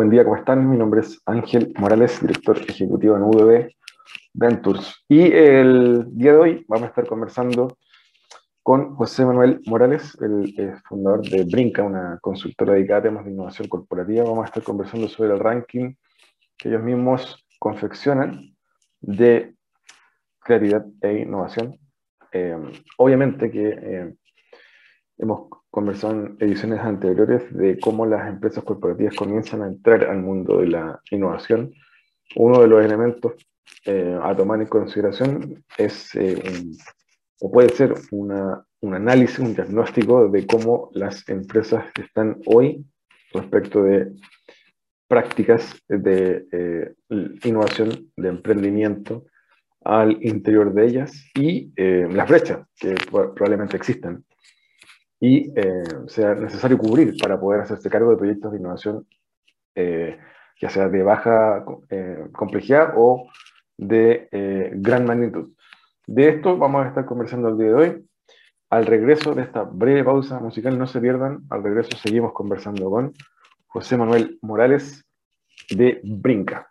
Buen día, ¿cómo están? Mi nombre es Ángel Morales, director ejecutivo en UDB Ventures. Y el día de hoy vamos a estar conversando con José Manuel Morales, el, fundador de Brinca, una consultora dedicada a temas de innovación corporativa. Vamos a estar conversando sobre el ranking que ellos mismos confeccionan de creatividad e innovación. Eh, obviamente que eh, hemos conversado en ediciones anteriores de cómo las empresas corporativas comienzan a entrar al mundo de la innovación. Uno de los elementos eh, a tomar en consideración es, eh, o puede ser una, un análisis, un diagnóstico de cómo las empresas están hoy respecto de prácticas de eh, innovación, de emprendimiento al interior de ellas y las brechas que probablemente existan y eh, sea necesario cubrir para poder hacerse cargo de proyectos de innovación, eh, ya sea de baja eh, complejidad o de gran magnitud. De esto vamos a estar conversando el día de hoy. Al regreso de esta breve pausa musical, no se pierdan, al regreso seguimos conversando con José Manuel Morales de Brinca.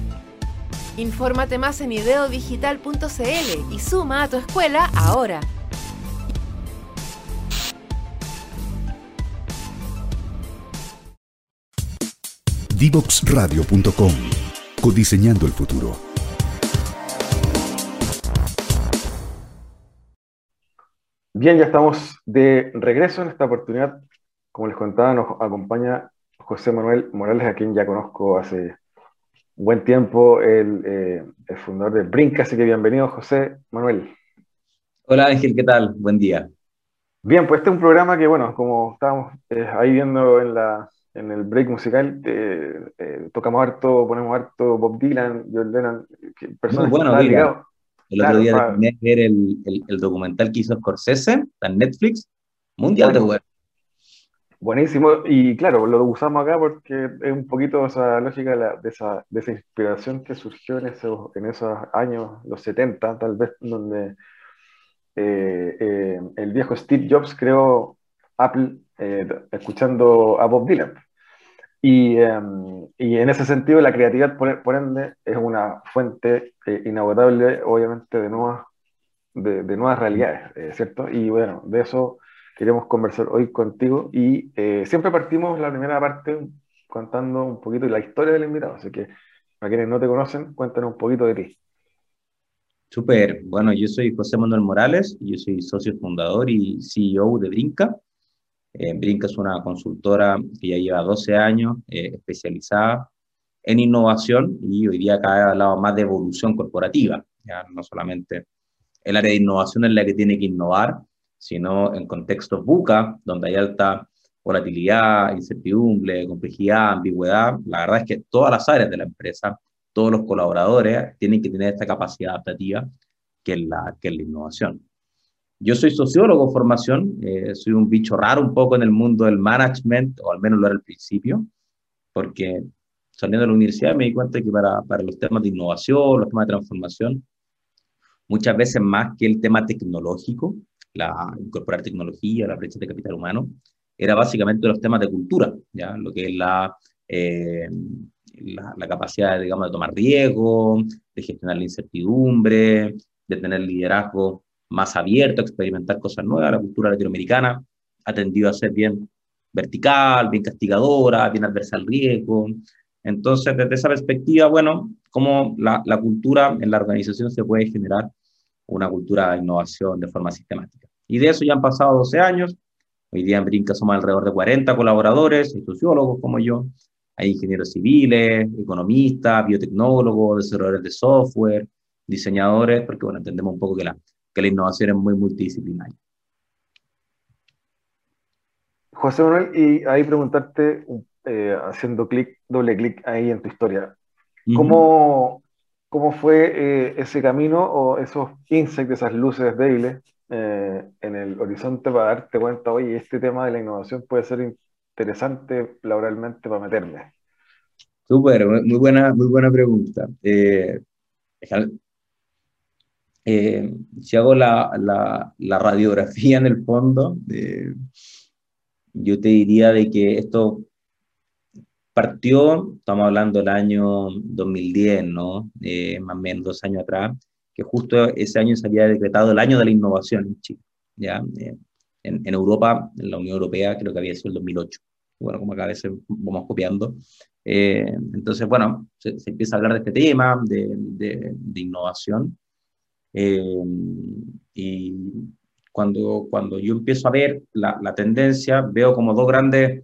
Infórmate más en ideodigital.cl y suma a tu escuela ahora. Divoxradio.com Codiseñando el futuro. Bien, ya estamos de regreso en esta oportunidad. Como les contaba, nos acompaña José Manuel Morales, a quien ya conozco hace buen tiempo eh, el, fundador de Brinca, así que bienvenido José Manuel. Hola Ángel, ¿qué tal? Buen día. Bien, pues este es un programa que, bueno, como estábamos eh, ahí viendo en, la, en el break musical, eh, tocamos harto, ponemos harto Bob Dylan, John Lennon, personas Muy bueno, que El otro día para... ver el, el, documental que hizo Scorsese en Netflix, Mundial de Web. Buenísimo, y claro, lo usamos acá porque es un poquito esa lógica de, esa, de esa, inspiración que surgió en esos, en esos años, los 70, tal vez, donde eh, eh, el viejo Steve Jobs creó Apple eh, escuchando a Bob Dylan. Y, em, y, en ese sentido, la creatividad, por, por ende, es una fuente inagotable, obviamente, de nuevas, de, de nuevas realidades, ¿cierto? Y bueno, de eso queremos conversar hoy contigo y eh, siempre partimos la primera parte contando un poquito la historia del invitado, así que para quienes no te conocen, cuéntanos un poquito de ti. Súper, bueno, yo soy José Manuel Morales, yo soy socio fundador y CEO de Brinca. Eh, Brinca es una consultora que ya lleva 12 años, eh, especializada en innovación y hoy día cada hablado más de evolución corporativa, ya no solamente el área de innovación es la que tiene que innovar, sino en contextos buca, donde hay alta volatilidad, incertidumbre, complejidad, ambigüedad. La verdad es que todas las áreas de la empresa, todos los colaboradores tienen que tener esta capacidad adaptativa que es la, que es la innovación. Yo soy sociólogo formación, eh, soy un bicho raro un poco en el mundo del management, o al menos lo era al principio, porque saliendo de la universidad me di cuenta que para, para los temas de innovación, los temas de transformación, muchas veces más que el tema tecnológico, la incorporar tecnología, la brecha de capital humano, era básicamente los temas de cultura, ¿ya? lo que es la, eh, la, capacidad, digamos, de tomar riesgo, de gestionar la incertidumbre, de tener liderazgo más abierto experimentar cosas nuevas. La cultura latinoamericana ha tendido a ser bien vertical, bien castigadora, bien adversa al riesgo. Entonces, desde esa perspectiva, bueno, cómo la, la cultura en la organización se puede generar una cultura de innovación de forma sistemática. Y de eso ya han pasado 12 años. Hoy día en Brinca somos alrededor de 40 colaboradores, hay sociólogos como yo, hay ingenieros civiles, economistas, biotecnólogos, desarrolladores de software, diseñadores, porque bueno, entendemos un poco que la, que la innovación es muy multidisciplinaria. José Manuel, y ahí preguntarte, eh, haciendo clic, doble clic ahí en tu historia, ¿cómo, cómo fue eh, ese camino o esos insights, esas luces débiles eh, en el horizonte para darte cuenta, oye, este tema de la innovación puede ser interesante laboralmente para meterme? Súper, muy buena, muy buena pregunta. Eh, si hago la, la, la, radiografía en el fondo, yo te diría de que esto partió, estamos hablando del año 2010, ¿no? más o menos dos años atrás, que justo ese año se había decretado el año de la innovación en Chile. ¿ya? Eh, en, en, Europa, en la Unión Europea, creo que había sido el 2008. Bueno, como acá a veces vamos copiando. Eh, entonces, bueno, se, empieza a hablar de este tema, de, de, innovación. Eh, y cuando, cuando yo empiezo a ver la, la, tendencia, veo como dos grandes,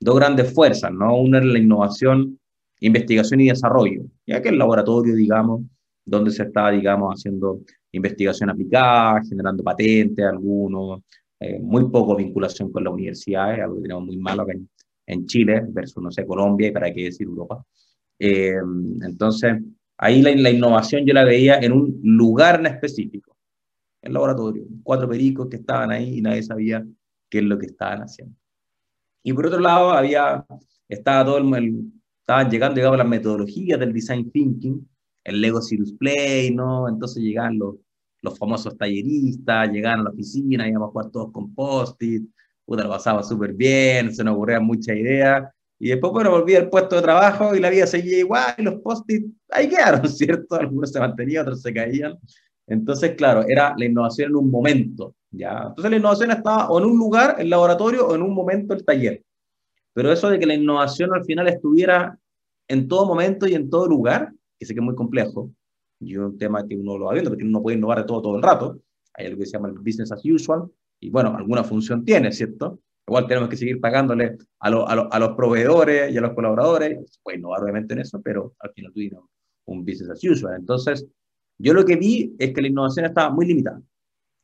dos grandes fuerzas, ¿no? Una es la innovación, investigación y desarrollo, ya que el laboratorio, digamos, donde se está, digamos, haciendo investigación aplicada, generando patentes, algunos, eh, muy poco vinculación con las universidades, algo que tenemos muy malo en, en Chile versus, no sé, Colombia y para qué decir Europa. Eh, entonces, ahí la, la, innovación yo la veía en un lugar en específico, el laboratorio, cuatro pericos que estaban ahí y nadie sabía qué es lo que estaban haciendo. Y por otro lado, había, estaba todo el, estaban llegando, digamos, las metodologías del design thinking, el Lego Cirrus Play, ¿no? Entonces llegaban los, los famosos talleristas, llegaban a la oficina, íbamos a jugar todos con post-it, puta, lo pasaba súper bien, se nos ocurrían muchas ideas, y después, bueno, volví al puesto de trabajo y la vida seguía igual, y los post-it ahí quedaron, ¿cierto? Algunos se mantenían, otros se caían. Entonces, claro, era la innovación en un momento, ¿ya? Entonces la innovación estaba o en un lugar, el laboratorio, o en un momento, el taller. Pero eso de que la innovación al final estuviera en todo momento y en todo lugar, que sé que es muy complejo, y un tema que uno lo va viendo, porque uno puede innovar de todo todo el rato, hay algo que se llama el business as usual, y bueno, alguna función tiene, ¿cierto? Igual tenemos que seguir pagándole a, a, a los proveedores y a los colaboradores, se puede innovar obviamente en eso, pero al final tú un business as usual. Entonces, yo lo que vi es que la innovación estaba muy limitada,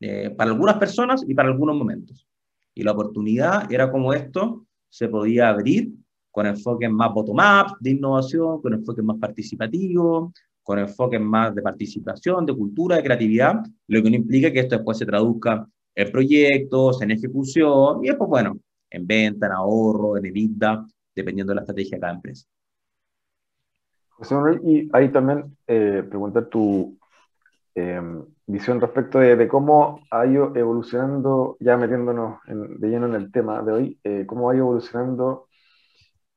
eh, para algunas personas y para algunos momentos. Y la oportunidad era como esto se podía abrir con enfoques más bottom-up de innovación, con enfoques más participativos, con enfoques más de participación, de cultura, de creatividad, lo que no implica que esto después se traduzca en proyectos, en ejecución, y después, bueno, en venta, en ahorro, en EBITDA, dependiendo de la estrategia de cada empresa. José Manuel, y ahí también eh, preguntar tu eh, visión respecto de, de, cómo ha ido evolucionando, ya metiéndonos en, de lleno en el tema de hoy, eh, cómo ha ido evolucionando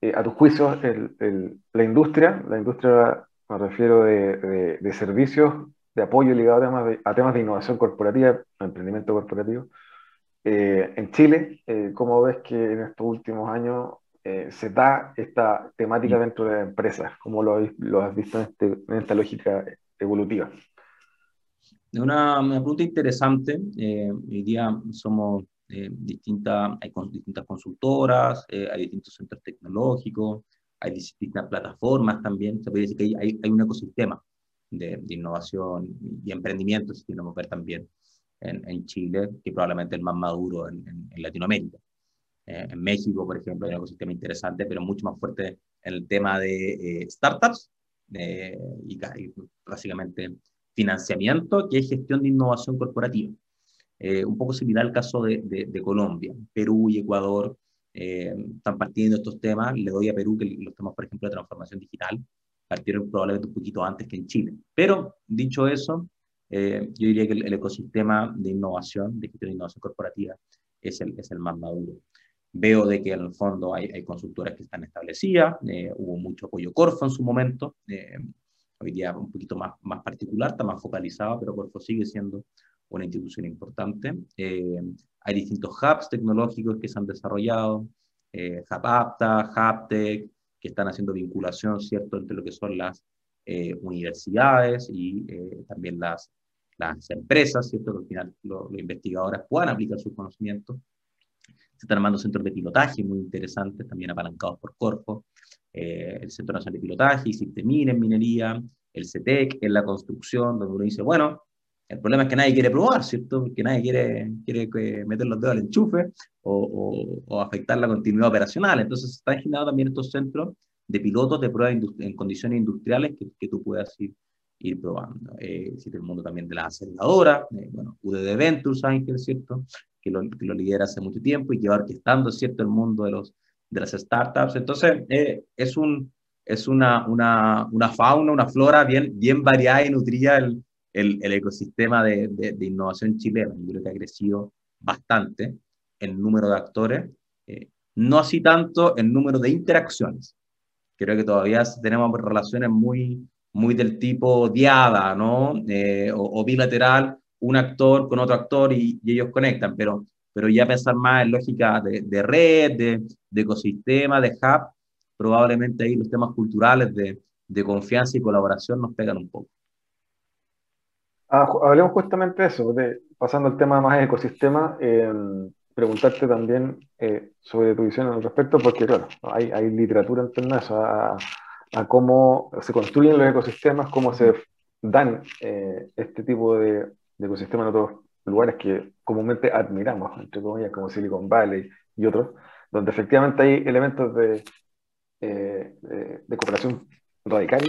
eh, a tu juicio, el, el, la industria, la industria, me refiero de, de, servicios, de apoyo ligado a temas de, a temas de innovación corporativa, emprendimiento corporativo, eh, en Chile, eh, ¿cómo ves que en estos últimos años se da esta temática dentro de empresas? ¿Cómo lo, lo has visto en, este, en, esta lógica evolutiva? Una, una pregunta interesante. hoy día somos eh, distintas, hay distintas consultoras, eh, hay distintos centros tecnológicos, hay distintas plataformas también. Se puede decir que hay, hay un ecosistema de, de, innovación y emprendimiento, si queremos ver también en, en Chile, que probablemente es el más maduro en, en, Latinoamérica. Eh, en México, por ejemplo, hay un ecosistema interesante, pero mucho más fuerte en el tema de eh, startups y, y básicamente financiamiento, que es gestión de innovación corporativa. Eh, un poco similar al caso de, Colombia. Perú y Ecuador eh, están partiendo estos temas. Le doy a Perú que los temas, por ejemplo, de transformación digital partieron probablemente un poquito antes que en Chile. Pero, dicho eso, eh, yo diría que el, ecosistema de innovación, de gestión de innovación corporativa, es el, es el más maduro. Veo de que en el fondo hay, hay consultoras que están establecidas, hubo mucho apoyo Corfo en su momento, hoy día un poquito más, más particular, está más focalizado, pero Corfo sigue siendo una institución importante. Eh, hay distintos hubs tecnológicos que se han desarrollado, eh, HubApta, HubTech, que están haciendo vinculación, ¿cierto?, entre lo que son las eh, universidades y eh, también las, las empresas, ¿cierto?, que al final los investigadores puedan aplicar sus conocimientos. Se están armando centros de pilotaje muy interesantes, también apalancados por Corfo, el Centro Nacional de Pilotaje, ICIPTEMIN en minería, el CETEC en la construcción, donde uno dice, bueno, el problema es que nadie quiere probar, ¿cierto? Que nadie quiere, quiere meter los dedos al enchufe o, o, afectar la continuidad operacional. Entonces, se están generando también estos centros de pilotos de pruebas en condiciones industriales que, que tú puedas ir, ir probando. Eh, existe el mundo también de las aceleradoras, eh, bueno, UDD Ventures, Ángel, ¿cierto? Que lo, que lo lidera hace mucho tiempo y que va orquestando, ¿cierto? El mundo de, los, de las startups. Entonces, eh, es, un, es una, una, una, fauna, una flora bien, bien variada y nutrida el, el, el ecosistema de, de, innovación chilena. Yo creo que ha crecido bastante el número de actores, eh, no así tanto el número de interacciones. Creo que todavía tenemos relaciones muy, muy del tipo diada, ¿no? Eh, o, bilateral, un actor con otro actor y, ellos conectan, pero, pero ya pensar más en lógica de, de red, de, de, ecosistema, de hub, probablemente ahí los temas culturales de, de confianza y colaboración nos pegan un poco. Ah, hablemos justamente de eso, de, pasando al tema más de ecosistema, eh, preguntarte también eh, sobre tu visión al respecto, porque claro, hay, hay literatura en torno a eso, a, cómo se construyen los ecosistemas, cómo se dan eh, este tipo de, de, ecosistemas en otros lugares que comúnmente admiramos, entre comillas, como Silicon Valley y otros, donde efectivamente hay elementos de, de cooperación radical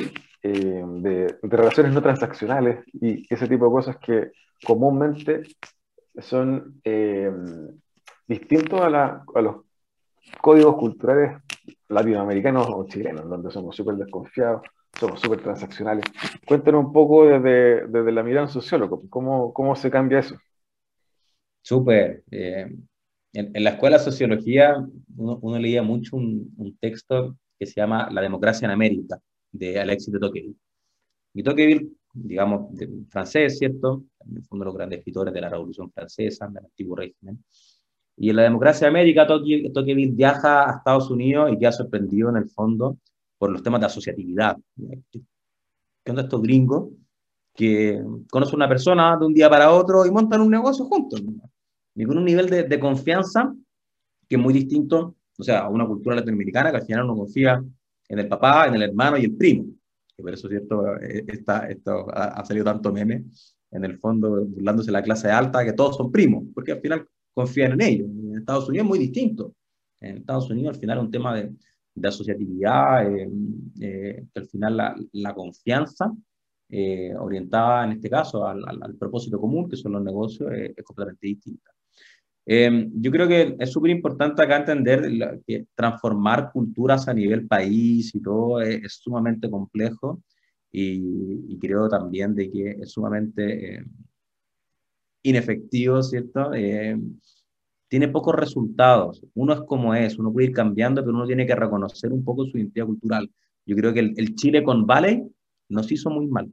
eh, de, relaciones no transaccionales y ese tipo de cosas que comúnmente son eh, distintos a, los códigos culturales latinoamericanos o chilenos, donde somos súper desconfiados, somos súper transaccionales. Cuéntanos un poco desde, desde la mirada sociólogo, ¿cómo, cómo se cambia eso? Súper. Eh, en, la escuela de sociología uno, leía mucho un, un, texto que se llama La democracia en América, de Alexis de Tocqueville. Y Tocqueville, digamos, francés, ¿cierto? Fue uno de los grandes escritores de la Revolución Francesa, del antiguo régimen. Y en la democracia de América, Tocqueville viaja a Estados Unidos y queda sorprendido en el fondo por los temas de asociatividad. ¿Qué onda estos gringos que conocen a una persona de un día para otro y montan un negocio juntos? Y con un nivel de, de confianza que es muy distinto, o sea, a una cultura latinoamericana que al final uno confía en el papá, en el hermano y el primo. Que por eso, ¿cierto? Eh, esta, esto ha, salido tanto meme, en el fondo, burlándose de la clase alta, que todos son primos, porque al final confían en ellos. En Estados Unidos es muy distinto. En Estados Unidos al final es un tema de, de asociatividad, eh, eh, que al final la, la confianza orientada en este caso al, al, al, propósito común, que son los negocios, es completamente distinta. Eh, yo creo que es súper importante acá entender que transformar culturas a nivel país y todo es, sumamente complejo y, creo también de que es sumamente eh, inefectivo, ¿cierto? Tiene pocos resultados. Uno es como es, uno puede ir cambiando, pero uno tiene que reconocer un poco su identidad cultural. Yo creo que el, el Chile con Valley nos hizo muy mal.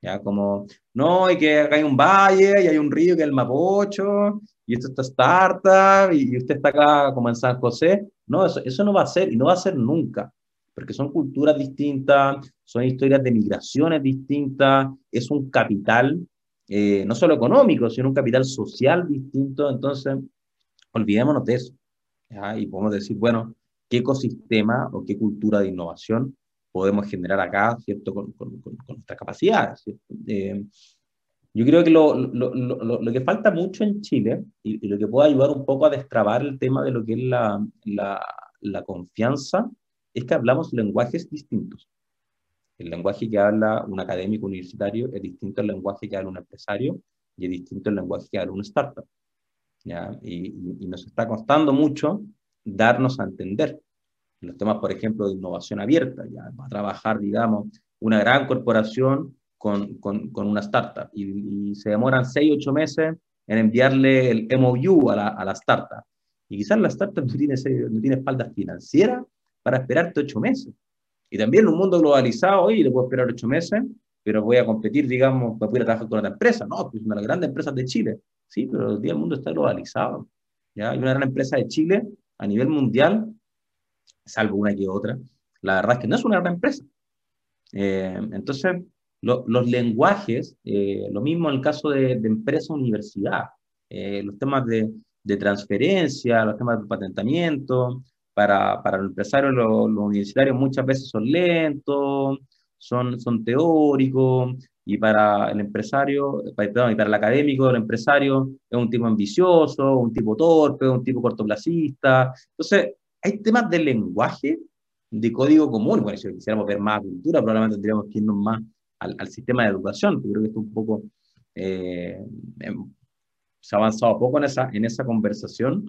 Ya como, no, y que acá hay un valle, y hay un río que es el Mapocho, y esto está startup, y, usted está acá como en San José. No, eso, eso no va a ser, y no va a ser nunca, porque son culturas distintas, son historias de migraciones distintas, es un capital, eh, no solo económico, sino un capital social distinto. Entonces, olvidémonos de eso. ¿ya? Y podemos decir, bueno, ¿qué ecosistema o qué cultura de innovación podemos generar acá, ¿cierto? Con, con, con nuestras capacidades, eh, yo creo que lo, lo, lo, lo, que falta mucho en Chile y, y, lo que puede ayudar un poco a destrabar el tema de lo que es la, la, la confianza es que hablamos lenguajes distintos. El lenguaje que habla un académico universitario es distinto al lenguaje que habla un empresario y es distinto al lenguaje que habla un startup. ¿Ya? Y, y, nos está costando mucho darnos a entender los temas, por ejemplo, de innovación abierta. Ya va a trabajar, digamos, una gran corporación con, con, con una startup y, y, se demoran seis, ocho meses en enviarle el MOU a la, a la startup. Y quizás la startup no tiene, no tiene espaldas financieras para esperarte ocho meses. Y también en un mundo globalizado, hoy le puedo esperar ocho meses, pero voy a competir, digamos, voy a trabajar con otra empresa. No, pues una de las grandes empresas de Chile. Sí, pero el día del mundo está globalizado. ¿ya? Hay una gran empresa de Chile a nivel mundial, salvo una que otra, la verdad es que no es una gran empresa. Eh, entonces, los lenguajes, eh, lo mismo en el caso de, empresa-universidad, eh, los temas de, de, transferencia, los temas de patentamiento, para, para los empresarios, los, universitarios muchas veces son lentos, son, son teóricos, y para el empresario, perdón, y para el académico, el empresario es un tipo ambicioso, un tipo torpe, un tipo cortoplacista. Entonces, hay temas de lenguaje, de código común. Bueno, si quisiéramos ver más cultura, probablemente tendríamos que irnos más al, al sistema de educación, que creo que está un poco, eh, em, se ha avanzado poco en esa, en esa conversación,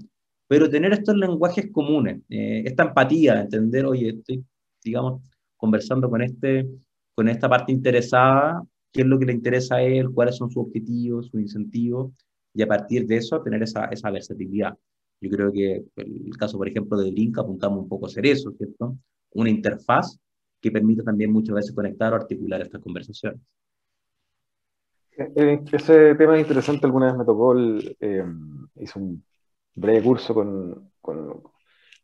pero tener estos lenguajes comunes, eh, esta empatía, entender, oye, estoy, digamos, conversando con, este, con esta parte interesada, qué es lo que le interesa a él, cuáles son sus objetivos, sus incentivos, y a partir de eso tener esa, esa versatilidad. Yo creo que el caso, por ejemplo, de Link apuntamos un poco a hacer eso, ¿cierto? Una interfaz que permite también muchas veces conectar o articular estas conversaciones. Eh, eh, ese tema es interesante, alguna vez me tocó, el, eh, hice un breve curso con, con,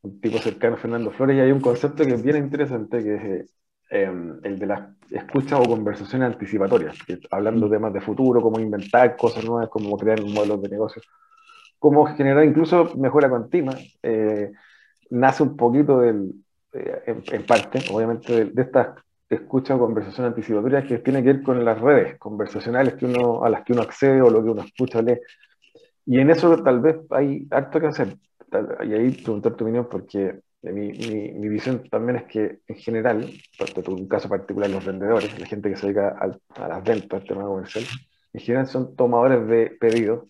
un tipo cercano, Fernando Flores, y hay un concepto que es bien interesante, que es el de las escuchas o conversaciones anticipatorias, hablando de temas de futuro, cómo inventar cosas nuevas, cómo crear modelos de negocio, cómo generar incluso mejora continua. nace un poquito del, eh, en, parte, obviamente, de, estas escuchas o conversaciones anticipatorias que tiene que ver con las redes conversacionales que uno, a las que uno accede o lo que uno escucha, lee. Y en eso tal vez hay harto que hacer. Y ahí preguntar tu opinión porque mi, mi, mi, visión también es que en general, en un caso particular, los vendedores, la gente que se dedica a, a las ventas, al tema comercial, en general son tomadores de pedidos,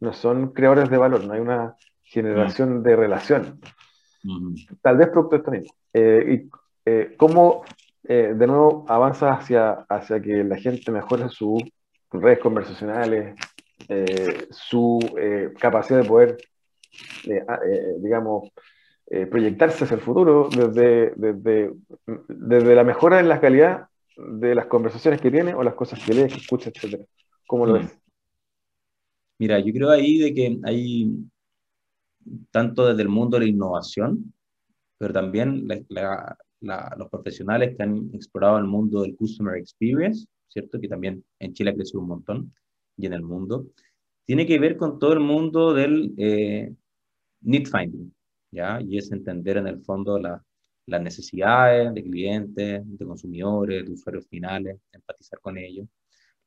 no son creadores de valor, no hay una generación de relación. Tal vez producto de esto mismo. Eh, y eh, cómo, eh, de nuevo, avanza hacia, hacia que la gente mejore sus redes conversacionales, su capacidad de poder, digamos, proyectarse hacia el futuro desde, desde, desde, la mejora en la calidad de las conversaciones que tiene o las cosas que lee, que escucha, etc. ¿Cómo lo ves? Mira, yo creo ahí de que hay tanto desde el mundo de la innovación, pero también los profesionales que han explorado el mundo del Customer Experience, ¿cierto? Que también en Chile ha crecido un montón y en el mundo. Tiene que ver con todo el mundo del eh, need finding, ¿ya? Y es entender en el fondo las necesidades de clientes, de consumidores, de usuarios finales, empatizar con ellos.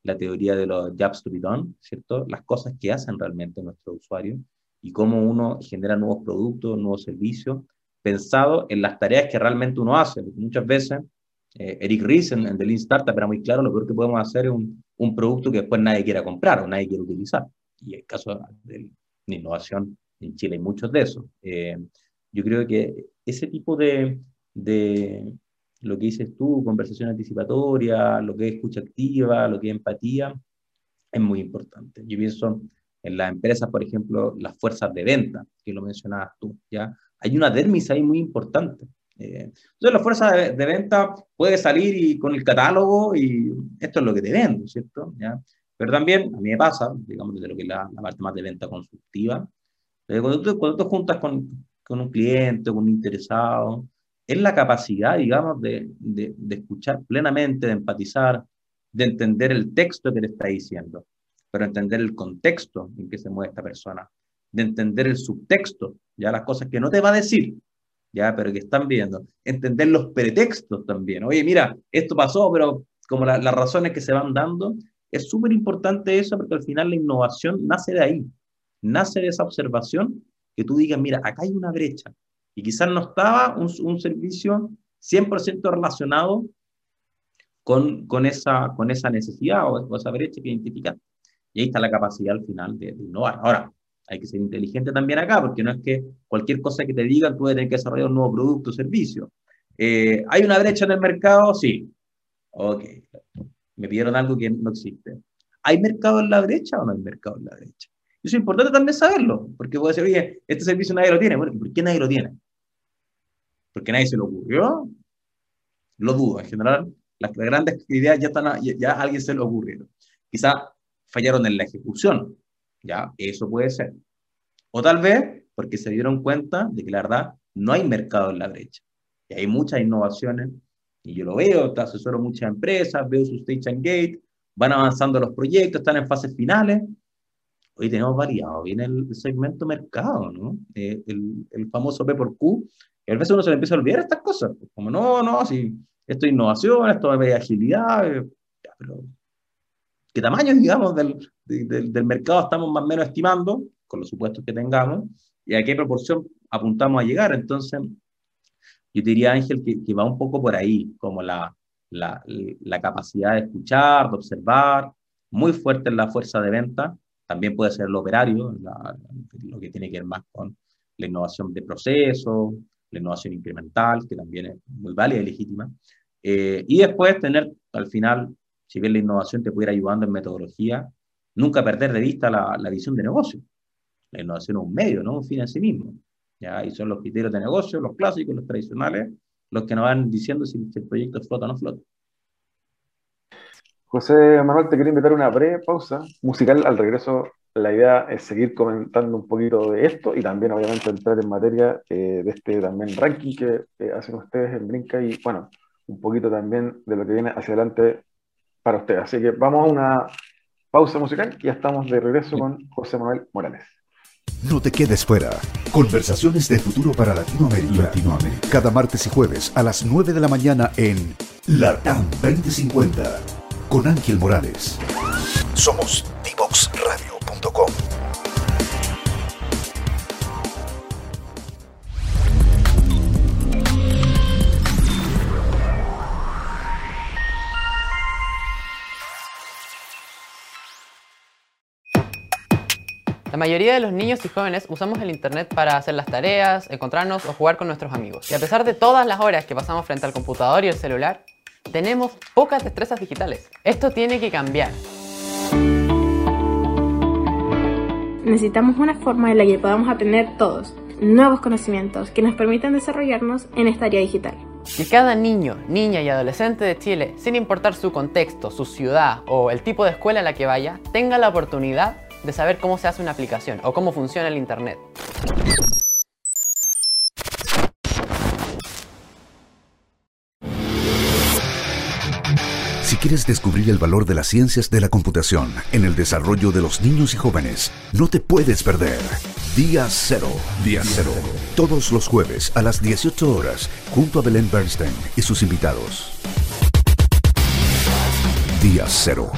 La teoría de los jobs to be done, ¿cierto? Las cosas que hacen realmente nuestros usuarios y cómo uno genera nuevos productos, nuevos servicios, pensado en las tareas que realmente uno hace. muchas veces, eh, Eric Ries en, The Lean Startup era muy claro, lo peor que podemos hacer es un, un, producto que después nadie quiera comprar o nadie quiere utilizar. Y el caso de la innovación en Chile hay muchos de esos. Eh, yo creo que ese tipo de, de, lo que dices tú, conversación anticipatoria, lo que es escucha activa, lo que es empatía, es muy importante. Yo pienso en las empresas, por ejemplo, las fuerzas de venta, que lo mencionabas tú, ¿ya? Hay una dermis ahí muy importante. Eh, entonces, la fuerza de, venta puede salir y con el catálogo y esto es lo que te vendo, ¿cierto? ¿Ya? Pero también, a mí me pasa, digamos, desde lo que es la, parte más de venta consultiva, cuando, tú, cuando tú juntas con, con, un cliente, con un interesado, es la capacidad, digamos, de, de, de escuchar plenamente, de empatizar, de entender el texto que le está diciendo pero entender el contexto en que se mueve esta persona, de entender el subtexto, ya las cosas que no te va a decir, ya, pero que están viendo, entender los pretextos también. Oye, mira, esto pasó, pero como las razones que se van dando, es súper importante eso porque al final la innovación nace de ahí, nace de esa observación que tú digas, mira, acá hay una brecha y quizás no estaba un, un servicio 100% relacionado con, con, esa, con esa necesidad o, o esa brecha que identificaste. Y ahí está la capacidad al final de, innovar. Ahora, hay que ser inteligente también acá, porque no es que cualquier cosa que te digan tú tener que desarrollar un nuevo producto o servicio. Eh, ¿Hay una brecha en el mercado? Sí. Ok. Me pidieron algo que no existe. ¿Hay mercado en la brecha o no hay mercado en la brecha? Eso es importante también saberlo, porque puede decir, oye, este servicio nadie lo tiene. Bueno, ¿por qué nadie lo tiene? ¿Porque nadie se lo ocurrió? Lo dudo. En general, las grandes ideas ya, están, ya, ya a alguien se le ocurrieron. Quizá fallaron en la ejecución, ya, eso puede ser. O tal vez porque se dieron cuenta de que la verdad no hay mercado en la brecha. Y hay muchas innovaciones, y yo lo veo, te asesoro muchas empresas, veo su Stage and Gate, van avanzando los proyectos, están en fases finales. Hoy tenemos variado bien el segmento mercado, ¿no? Eh, el, el, famoso P por Q, y a veces uno se le empieza a olvidar estas cosas, como no, no, si esto es innovación, esto es agilidad, eh, pero ¿qué tamaño, digamos, del, del, del mercado estamos más o menos estimando, con los supuestos que tengamos, y a qué proporción apuntamos a llegar? Entonces, yo diría, Ángel, que, que va un poco por ahí, como la, la, la, capacidad de escuchar, de observar, muy fuerte en la fuerza de venta, también puede ser el operario, la, lo que tiene que ver más con la innovación de procesos, la innovación incremental, que también es muy válida y legítima, eh, y después tener al final, si bien la innovación te ir ayudando en metodología, nunca perder de vista la, la visión de negocio. La innovación es un medio, no un fin en sí mismo. ¿ya? Y son los criterios de negocio, los clásicos, los tradicionales, los que nos van diciendo si, el proyecto flota o no flota. José Manuel, te quiero invitar a una breve pausa musical al regreso. La idea es seguir comentando un poquito de esto y también, obviamente, entrar en materia eh, de este también ranking que eh, hacen ustedes en Brinca y, bueno, un poquito también de lo que viene hacia adelante para ustedes. Así que vamos a una pausa musical y ya estamos de regreso con José Manuel Morales. No te quedes fuera. Conversaciones de futuro para Latinoamérica. Latinoamérica. Cada martes y jueves a las 9 de la mañana en Latam 2050 con Ángel Morales. Somos divoxradio.com. La mayoría de los niños y jóvenes usamos el Internet para hacer las tareas, encontrarnos o jugar con nuestros amigos. Y a pesar de todas las horas que pasamos frente al computador y el celular, tenemos pocas destrezas digitales. Esto tiene que cambiar. Necesitamos una forma en la que podamos aprender todos nuevos conocimientos que nos permitan desarrollarnos en esta área digital. Que cada niño, niña y adolescente de Chile, sin importar su contexto, su ciudad o el tipo de escuela a la que vaya, tenga la oportunidad de saber cómo se hace una aplicación o cómo funciona el Internet. Quieres descubrir el valor de las ciencias de la computación en el desarrollo de los niños y jóvenes, no te puedes perder. Día Cero. Día Cero. Todos los jueves a las 18 horas, junto a Belén Bernstein y sus invitados. Día Cero.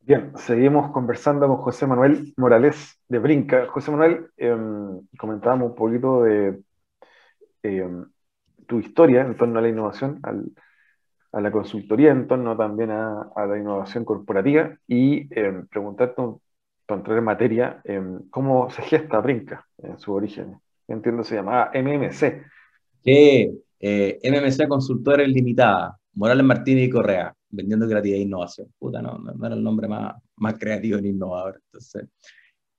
Bien, seguimos conversando con José Manuel Morales de Brinca. José Manuel, eh, comentábamos un poquito de eh, tu historia en torno a la innovación, al, a la consultoría, en torno también a, a la innovación corporativa y eh, preguntarte, para entrar en materia, cómo se gesta Brinca en su origen. Entiendo se llamaba MMC. Sí, MMC Consultores Limitada, Morales Martínez y Correa vendiendo creatividad e innovación. Puta, no, no era el nombre más, más creativo ni innovador. Entonces,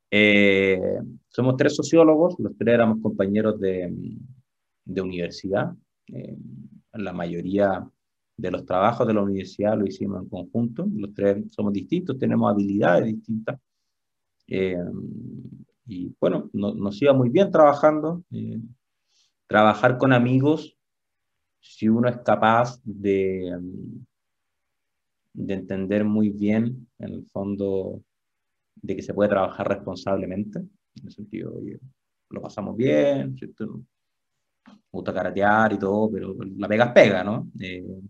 eh, somos tres sociólogos, los tres éramos compañeros de, de universidad. Eh, la mayoría de los trabajos de la universidad lo hicimos en conjunto. Los tres somos distintos, tenemos habilidades distintas. Eh, y bueno, no, nos iba muy bien trabajando. Eh, trabajar con amigos, si uno es capaz de, de entender muy bien, en el fondo, de que se puede trabajar responsablemente, en el sentido, oye, lo pasamos bien, ¿cierto? Me gusta karatear y todo, pero la pega es pega, ¿no? Eh,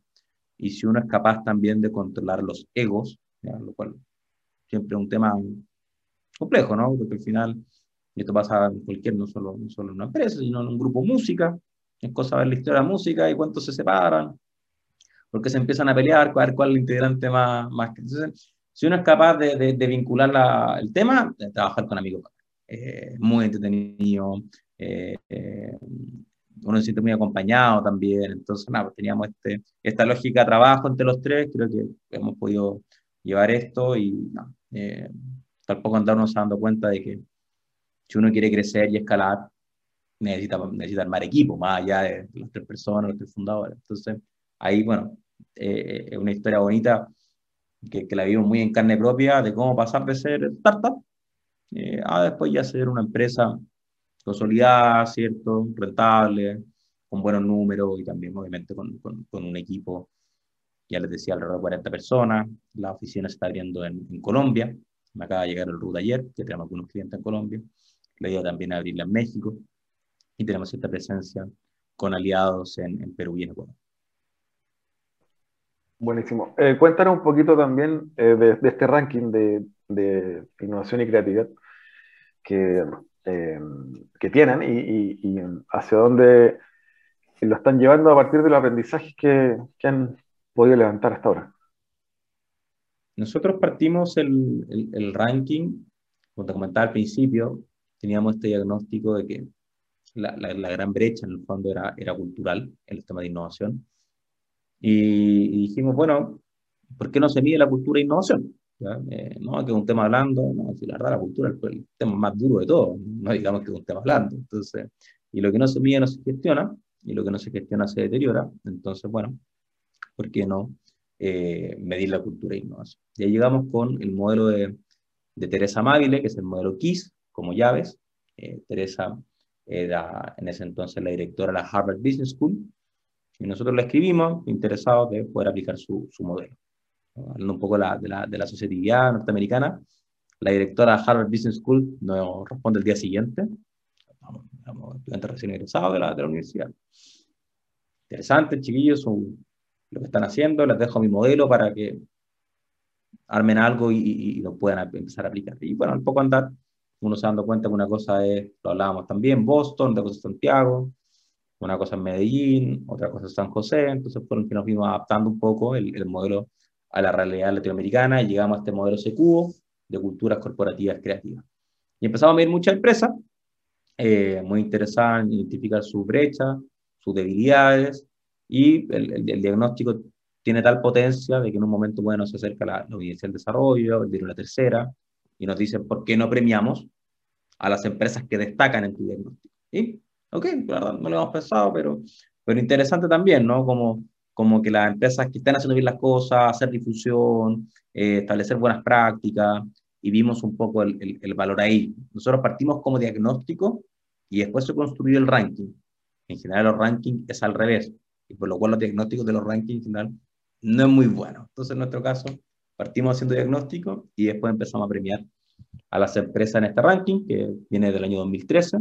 y si uno es capaz también de controlar los egos, ¿ya? lo cual siempre es un tema complejo, ¿no? Porque al final, esto pasa en cualquier, no solo, no solo en una empresa, sino en un grupo música, es cosa ver la historia de la música y cuántos se separan, porque se empiezan a pelear, a ver cuál es el integrante más... más entonces, si uno es capaz de, de, de vincular la, el tema, de trabajar con amigos, eh, muy entretenido, eh, eh, uno se siente muy acompañado también, entonces nada, pues teníamos este, esta lógica de trabajo entre los tres, creo que hemos podido llevar esto y no, eh, tampoco andarnos dando cuenta de que si uno quiere crecer y escalar, necesita, necesita armar equipo, más allá de las tres personas, los tres fundadores. Entonces, ahí, bueno, eh, es una historia bonita que, que, la vimos muy en carne propia de cómo pasar de ser startup eh, a después ya ser una empresa consolidada, ¿cierto? Rentable, con buenos números y también obviamente con, con, un equipo, ya les decía, alrededor de 40 personas. La oficina se está abriendo en, en Colombia. Me acaba de llegar el RUT ayer, que tenemos algunos clientes en Colombia. La idea también es abrirla en México y tenemos cierta presencia con aliados en, en Perú y en Ecuador. Buenísimo. Eh, cuéntanos un poquito también eh, de, de, este ranking de, de, innovación y creatividad que, eh, que tienen y, y, y, hacia dónde lo están llevando a partir de los aprendizajes que, que han podido levantar hasta ahora. Nosotros partimos el, el, ranking, como te comentaba al principio, teníamos este diagnóstico de que la, la, gran brecha en el fondo era, era cultural en el tema de innovación. Y, y, dijimos, bueno, ¿por qué no se mide la cultura de innovación? Eh, no, que es un tema hablando, no, si la verdad la cultura es el tema más duro de todo, no digamos que es un tema hablando. Entonces, y lo que no se mide no se gestiona, y lo que no se gestiona se deteriora. Entonces, bueno, ¿por qué no eh, medir la cultura de innovación? Ya llegamos con el modelo de, de Teresa Mávile, que es el modelo KISS, como llaves. Eh, Teresa era en ese entonces la directora de la Harvard Business School, y nosotros la escribimos interesados de poder aplicar su, su modelo. Hablando un poco de la, de la, de la asociatividad norteamericana, la directora de Harvard Business School nos responde el día siguiente. Estamos estudiantes recién egresados de la, de la universidad. Interesante, chiquillos, son lo que están haciendo. Les dejo mi modelo para que armen algo y, y, y lo puedan empezar a aplicar. Y bueno, al poco andar, uno se dando cuenta que una cosa es, lo hablábamos también, Boston, otra cosa es Santiago, una cosa es Medellín, otra cosa es San José, entonces fueron que nos fuimos adaptando un poco el, el modelo a la realidad latinoamericana y llegamos a este modelo secuo de culturas corporativas creativas. Y empezamos a ver muchas empresas eh, muy interesadas en identificar sus brechas, sus debilidades y el, el, diagnóstico tiene tal potencia de que en un momento bueno se acerca la, la audiencia del desarrollo, el de una tercera, y nos dicen por qué no premiamos a las empresas que destacan en tu diagnóstico. Ok, la no lo hemos pensado, pero, pero interesante también, ¿no? Como, como que las empresas que están haciendo bien las cosas, hacer difusión, eh, establecer buenas prácticas, y vimos un poco el, el, el, valor ahí. Nosotros partimos como diagnóstico y después se construyó el ranking. En general los rankings es al revés, y por lo cual los diagnósticos de los rankings en general no es muy bueno. Entonces en nuestro caso partimos haciendo diagnóstico y después empezamos a premiar a las empresas en este ranking, que viene del año 2013.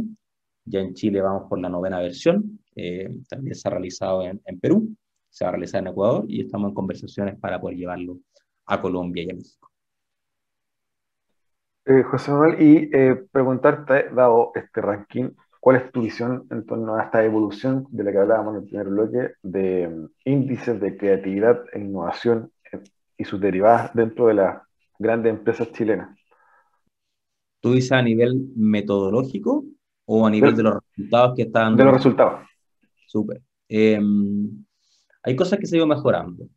Ya en Chile vamos por la novena versión, eh, también se ha realizado en, en, Perú, se va a realizar en Ecuador y estamos en conversaciones para poder llevarlo a Colombia y a México. Eh, José Manuel, y eh, preguntarte, dado este ranking, ¿cuál es tu visión en torno a esta evolución de la que hablábamos en el primer bloque de um, índices de creatividad e innovación eh, y sus derivadas dentro de las grandes empresas chilenas? ¿Tú dices a nivel metodológico o a nivel de, de los resultados que están? De los resultados. Súper. Eh, hay cosas que se ido mejorando.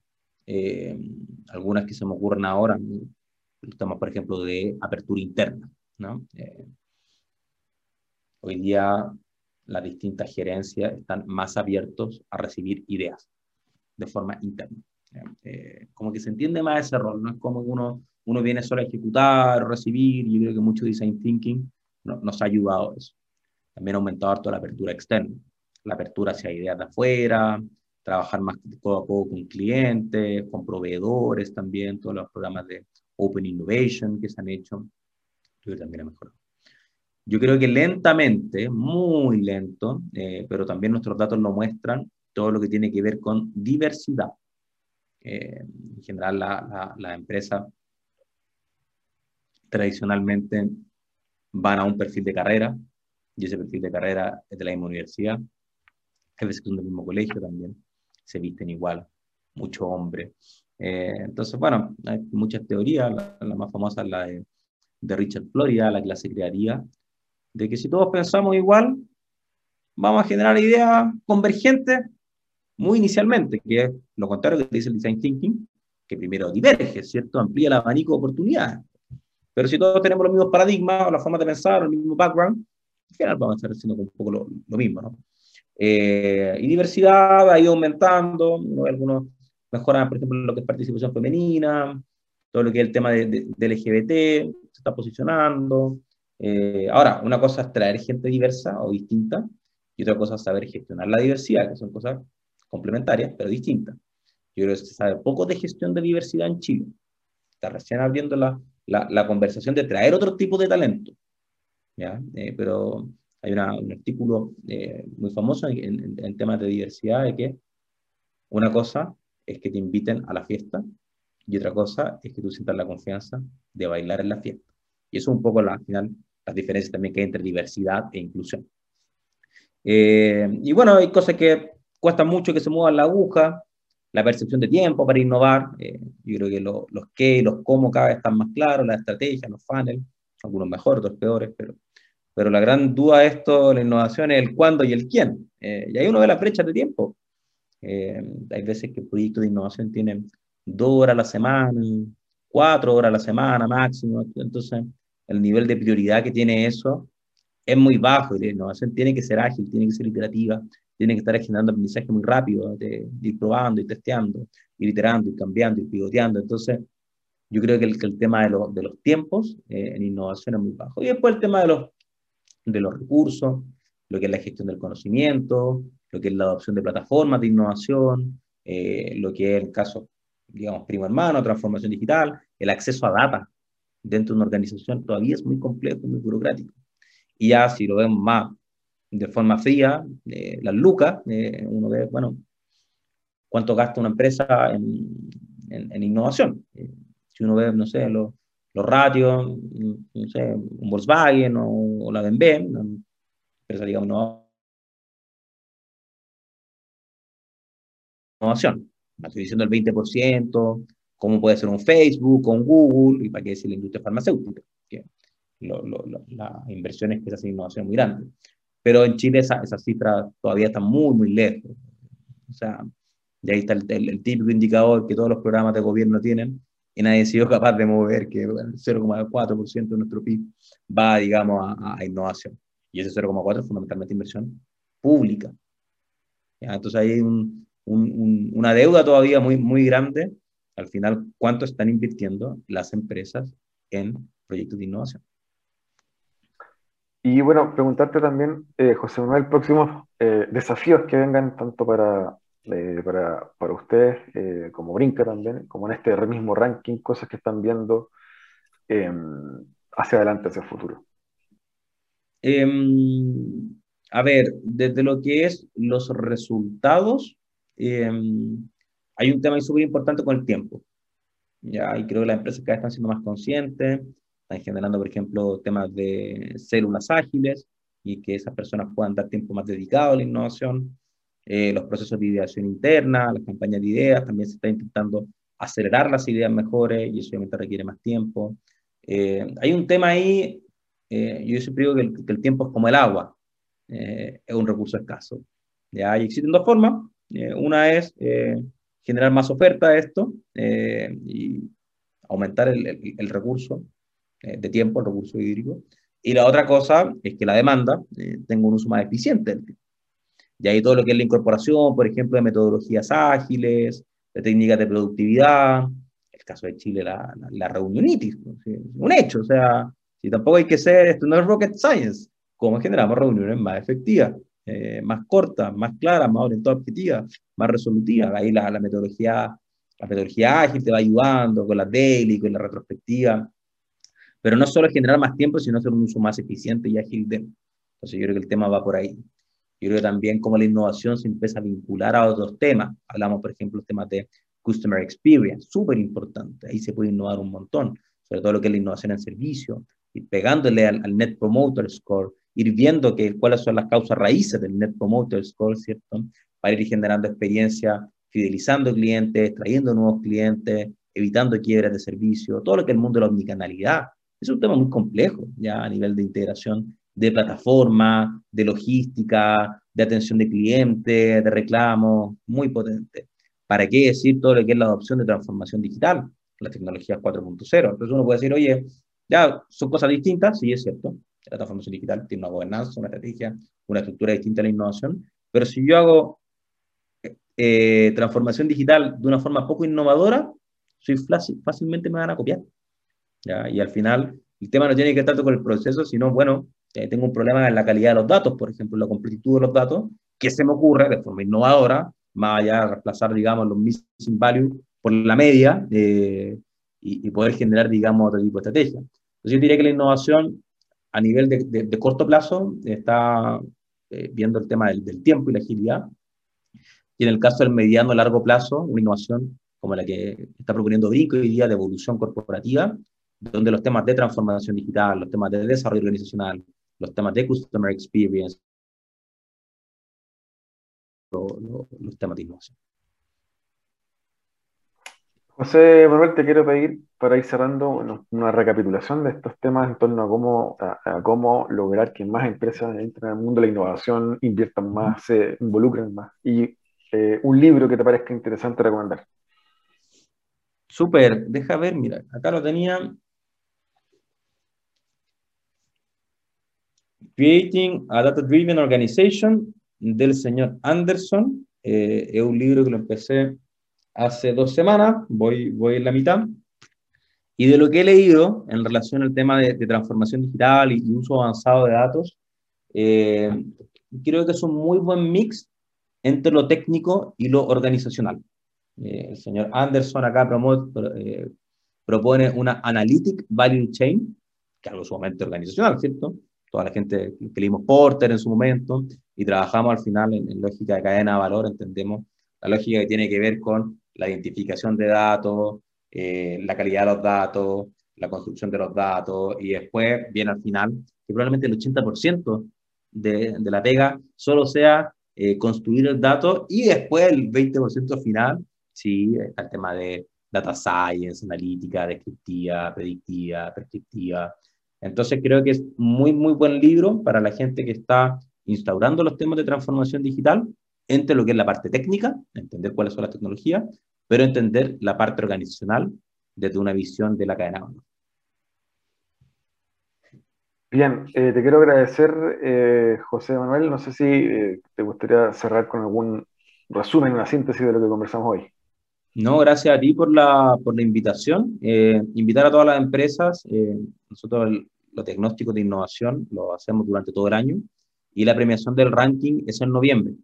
Eh, algunas que se me ocurren ahora, el tema, por ejemplo, de apertura interna. ¿no? Eh, hoy día las distintas gerencias están más abiertos a recibir ideas de forma interna. Eh, como que se entiende más ese rol, no es como que uno, uno viene solo a ejecutar recibir, yo creo que mucho design thinking no, nos ha ayudado a eso. También ha aumentado harto la apertura externa, la apertura hacia ideas de afuera, trabajar más codo a codo con clientes, con proveedores también, todos los programas de Open Innovation que se han hecho, que también ha mejorado. Yo creo que lentamente, muy lento, eh, pero también nuestros datos lo muestran, todo lo que tiene que ver con diversidad. Eh, en general, la, la, la empresa tradicionalmente van a un perfil de carrera, y ese perfil de carrera es de la misma universidad, a veces son del mismo colegio también, se visten igual, mucho hombre. Eh, entonces, bueno, hay muchas teorías, la, más famosa es la de, Richard Florida, la clase crearía, de que si todos pensamos igual, vamos a generar ideas convergentes muy inicialmente, que es lo contrario que dice el design thinking, que primero diverge, ¿cierto? Amplía el abanico de oportunidades. Pero si todos tenemos los mismos paradigmas, o la forma de pensar, o el mismo background, al final vamos a estar haciendo un poco lo, lo mismo, ¿no? Eh, y diversidad ha ido aumentando, algunos mejoran, por ejemplo, lo que es participación femenina, todo lo que es el tema de, de, LGBT, se está posicionando. Eh, ahora, una cosa es traer gente diversa o distinta, y otra cosa es saber gestionar la diversidad, que son cosas complementarias, pero distintas. Yo creo que se sabe poco de gestión de diversidad en Chile. Está recién abriendo la, conversación de traer otro tipo de talento. ¿ya? Eh, pero hay un artículo eh, muy famoso en, en, temas de diversidad de que una cosa es que te inviten a la fiesta y otra cosa es que tú sientas la confianza de bailar en la fiesta. Y eso es un poco la, al final las diferencias también que hay entre diversidad e inclusión. Eh, y bueno, hay cosas que cuesta mucho que se muevan la aguja, la percepción de tiempo para innovar. Eh, yo creo que los qué los cómo cada vez están más claros, la estrategia, los funnels, algunos mejores, otros peores, pero pero la gran duda de esto, la innovación, es el cuándo y el quién. Eh, y ahí uno ve las brechas de tiempo. Eh, hay veces que proyectos de innovación tienen dos horas a la semana, cuatro horas a la semana máximo. Entonces, el nivel de prioridad que tiene eso es muy bajo. La innovación tiene que ser ágil, tiene que ser iterativa, tiene que estar generando aprendizaje muy rápido, de, ir probando y testeando, ir iterando y cambiando y pivoteando. Entonces, yo creo que el, que el tema de, de, los tiempos eh, en innovación es muy bajo. Y después el tema de los de los recursos, lo que es la gestión del conocimiento, lo que es la adopción de plataformas de innovación, eh, lo que es el caso, digamos, primo hermano, transformación digital, el acceso a data dentro de una organización todavía es muy complejo, muy burocrático. Y ya si lo vemos más de forma fría, eh, las lucas, eh, uno ve, bueno, cuánto gasta una empresa en, en, innovación. si uno ve, no sé, los los ratios, no sé, un Volkswagen o, la BMW, una empresa, digamos, no innovación. Estoy diciendo el 20%, cómo puede ser un Facebook, un Google, y para qué decir la industria farmacéutica, que las inversiones que se hacen en innovación muy grande. Pero en Chile esa, esa cifra todavía está muy, muy lejos. O sea, de ahí está el, el típico indicador que todos los programas de gobierno tienen, y nadie ha sido capaz de mover que el 0,4% de nuestro PIB va, digamos, a, innovación. Y ese 0,4% es fundamentalmente inversión pública. Entonces hay un, un, una deuda todavía muy, muy grande. Al final, ¿cuánto están invirtiendo las empresas en proyectos de innovación? Y bueno, preguntarte también, eh, José Manuel, próximos eh, desafíos que vengan tanto para eh, para, para, ustedes, eh, como Brinca también, como en este mismo ranking, cosas que están viendo em, hacia adelante, hacia el futuro? Em, a ver, desde lo que es los resultados, em, hay un tema súper importante con el tiempo. Ya, y creo que las empresas cada vez están siendo más conscientes, están generando, por ejemplo, temas de células ágiles y que esas personas puedan dar tiempo más dedicado a la innovación. Eh, los procesos de ideación interna, las campañas de ideas, también se está intentando acelerar las ideas mejores y eso obviamente requiere más tiempo. Eh, hay un tema ahí, eh, yo siempre digo que el, tiempo es como el agua, es un recurso escaso. ¿ya? Y existen dos formas, una es generar más oferta de esto y aumentar el, el, el recurso de tiempo, el recurso hídrico, y la otra cosa es que la demanda tenga un uso más eficiente del tiempo. Y ahí todo lo que es la incorporación, por ejemplo, de metodologías ágiles, de técnicas de productividad, el caso de Chile, la, la, reunionitis, un hecho, o sea, si tampoco hay que ser, esto no es rocket science, ¿cómo generamos reuniones más efectivas, eh, más cortas, más claras, más orientadas objetivas, más resolutivas? Ahí la, la, metodología, la metodología ágil te va ayudando con la daily, con la retrospectiva, pero no solo generar más tiempo, sino hacer un uso más eficiente y ágil de Entonces yo creo que el tema va por ahí. Yo creo también cómo la innovación se empieza a vincular a otros temas. Hablamos, por ejemplo, temas de Customer Experience, súper importante. Ahí se puede innovar un montón, sobre todo lo que es la innovación en servicio, y pegándole al, Net Promoter Score, ir viendo que, cuáles son las causas raíces del Net Promoter Score, ¿cierto? Para ir generando experiencia, fidelizando clientes, trayendo nuevos clientes, evitando quiebras de servicio, todo lo que es el mundo de la omnicanalidad. Es un tema muy complejo ya a nivel de integración de plataforma, de logística, de atención de clientes, de reclamos, muy potente. ¿Para qué decir todo lo que es la adopción de transformación digital, la tecnología 4.0? Entonces uno puede decir, oye, ya son cosas distintas, sí es cierto, la transformación digital tiene una gobernanza, una estrategia, una estructura distinta a la innovación, pero si yo hago eh, transformación digital de una forma poco innovadora, soy fácilmente me van a copiar. ¿ya? Y al final, el tema no tiene que tanto con el proceso, sino, bueno, eh, tengo un problema en la calidad de los datos, por ejemplo, la completitud de los datos, que se me ocurre de forma innovadora, más allá de reemplazar, digamos, los missing value por la media eh, y, poder generar, digamos, otro tipo de estrategia. Entonces, yo diría que la innovación a nivel de, corto plazo está eh, viendo el tema del, del, tiempo y la agilidad. Y en el caso del mediano largo plazo, una innovación como la que está proponiendo Brinco hoy día de evolución corporativa, donde los temas de transformación digital, los temas de desarrollo organizacional, los temas de customer experience, los temas de innovación. José Manuel, te quiero pedir para ir cerrando una recapitulación de estos temas en torno a cómo, a, cómo lograr que más empresas entren al mundo de la innovación, inviertan más, se involucren más. Y eh, un libro que te parezca interesante recomendar. Súper, deja ver, mira, acá lo tenía. Creating a Data Driven Organization del señor Anderson. Eh, es un libro que lo empecé hace dos semanas, voy, voy en la mitad. Y de lo que he leído en relación al tema de, transformación digital y, uso avanzado de datos, eh, creo que es un muy buen mix entre lo técnico y lo organizacional. Eh, el señor Anderson acá eh, propone una Analytic Value Chain, que es algo sumamente organizacional, ¿cierto? Toda la gente que leímos Porter en su momento y trabajamos al final en, en lógica de cadena de valor, entendemos la lógica que tiene que ver con la identificación de datos, eh, la calidad de los datos, la construcción de los datos, y después viene al final que probablemente el 80% de, de, la pega solo sea eh, construir el dato y después el 20% final, sí, está el tema de data science, analítica, descriptiva, predictiva, prescriptiva. Entonces creo que es muy, muy buen libro para la gente que está instaurando los temas de transformación digital entre lo que es la parte técnica, entender cuáles son las tecnologías, pero entender la parte organizacional desde una visión de la cadena Bien, eh, te quiero agradecer, eh, José Manuel. No sé si eh, te gustaría cerrar con algún resumen, una síntesis de lo que conversamos hoy. No, gracias a ti por la, por la invitación. invitar a todas las empresas. nosotros los diagnósticos de innovación lo hacemos durante todo el año y la premiación del ranking es en noviembre.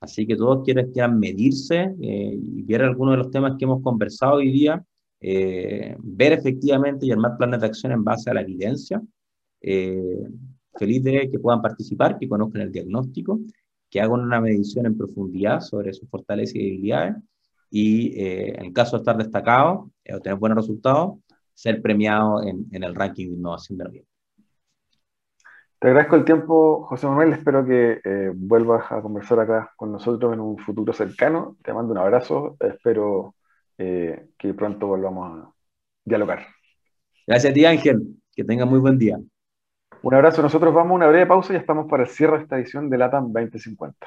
Así que todos quienes quieran medirse eh, y ver algunos de los temas que hemos conversado hoy día, eh, ver efectivamente y armar planes de acción en base a la evidencia. Eh, feliz de que puedan participar, que conozcan el diagnóstico, que hagan una medición en profundidad sobre sus fortalezas y debilidades y en el caso de estar destacado, obtener buenos resultados, ser premiado en, en el ranking de innovación de noviembre. Te agradezco el tiempo, José Manuel. Espero que eh, vuelvas a conversar acá con nosotros en un futuro cercano. Te mando un abrazo. Espero eh, que pronto volvamos a dialogar. Gracias a ti, Ángel. Que tenga muy buen día. Un abrazo. Nosotros vamos a una breve pausa y estamos para el cierre de esta edición de LATAM 2050.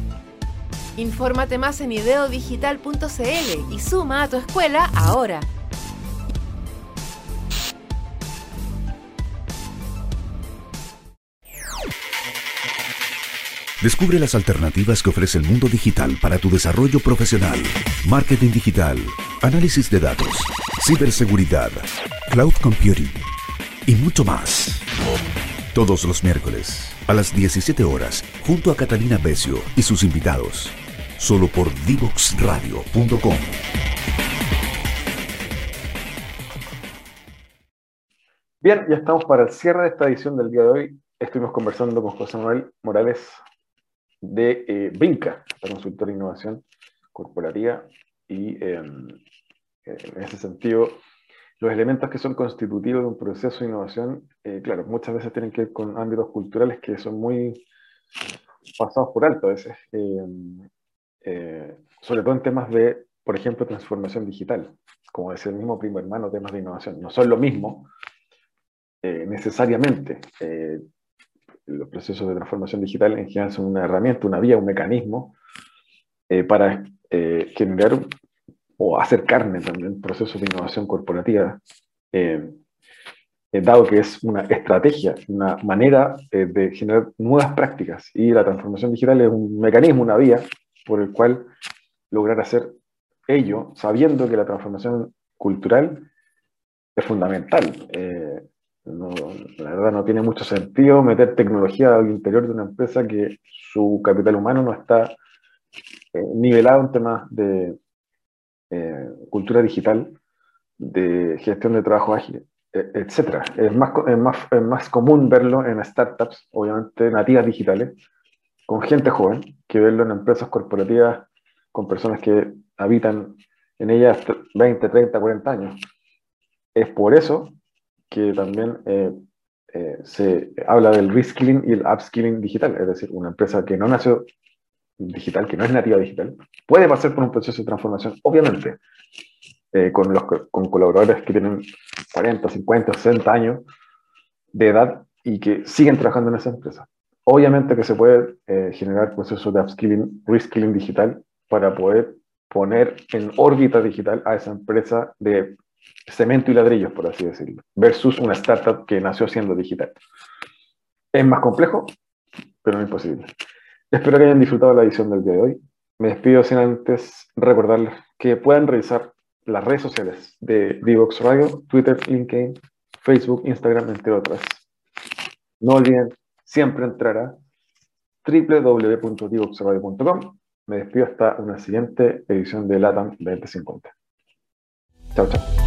Infórmate más en ideodigital.cl y suma a tu escuela ahora. Descubre las alternativas que ofrece el mundo digital para tu desarrollo profesional. Marketing digital, análisis de datos, ciberseguridad, cloud computing y mucho más. Todos los miércoles a las 17 horas, junto a Catalina Becio y sus invitados solo por divoxradio.com. Bien, ya estamos para el cierre de esta edición del día de hoy. Estuvimos conversando con José Manuel Morales de eh, Vinca, la consultora de innovación corporativa, y em, en ese sentido, los elementos que son constitutivos de un proceso de innovación, eh, claro, muchas veces tienen que ver con ámbitos culturales que son muy pasados por alto a veces, em, eh, sobre todo en temas de, por ejemplo, transformación digital, como decía el mismo primo hermano, temas de innovación. No son lo mismo eh, necesariamente. Eh, los procesos de transformación digital en general son una herramienta, una vía, un mecanismo eh, para generar o hacer carne también procesos de innovación corporativa, dado que es una estrategia, una manera de generar nuevas prácticas. Y la transformación digital es un mecanismo, una vía por el cual lograr hacer ello, sabiendo que la transformación cultural es fundamental. Eh, no, la verdad no tiene mucho sentido meter tecnología al interior de una empresa que su capital humano no está eh, nivelado en temas de eh, cultura digital, de gestión de trabajo ágil, e, etc. Es más, es, más, es más común verlo en startups, obviamente nativas digitales, con gente joven, que verlo en empresas corporativas con personas que habitan en ellas 20, 30, 40 años. Es por eso que también eh, eh, se habla del reskilling y el upskilling digital, es decir, una empresa que no nació digital, que no es nativa digital, puede pasar por un proceso de transformación, obviamente, eh, con, los, con colaboradores que tienen 40, 50, 60 años de edad y que siguen trabajando en esa empresa. Obviamente que se puede generar procesos de upskilling, reskilling digital para poder poner en órbita digital a esa empresa de cemento y ladrillos, por así decirlo, versus una startup que nació siendo digital. Es más complejo, pero no imposible. Espero que hayan disfrutado la edición del día de hoy. Me despido sin antes recordarles que puedan revisar las redes sociales de Divox Radio, Twitter, LinkedIn, Facebook, Instagram, entre otras. No olviden siempre entrar a www.divoxradio.com. Me despido hasta una siguiente edición de LATAM 2050. Chao, chao.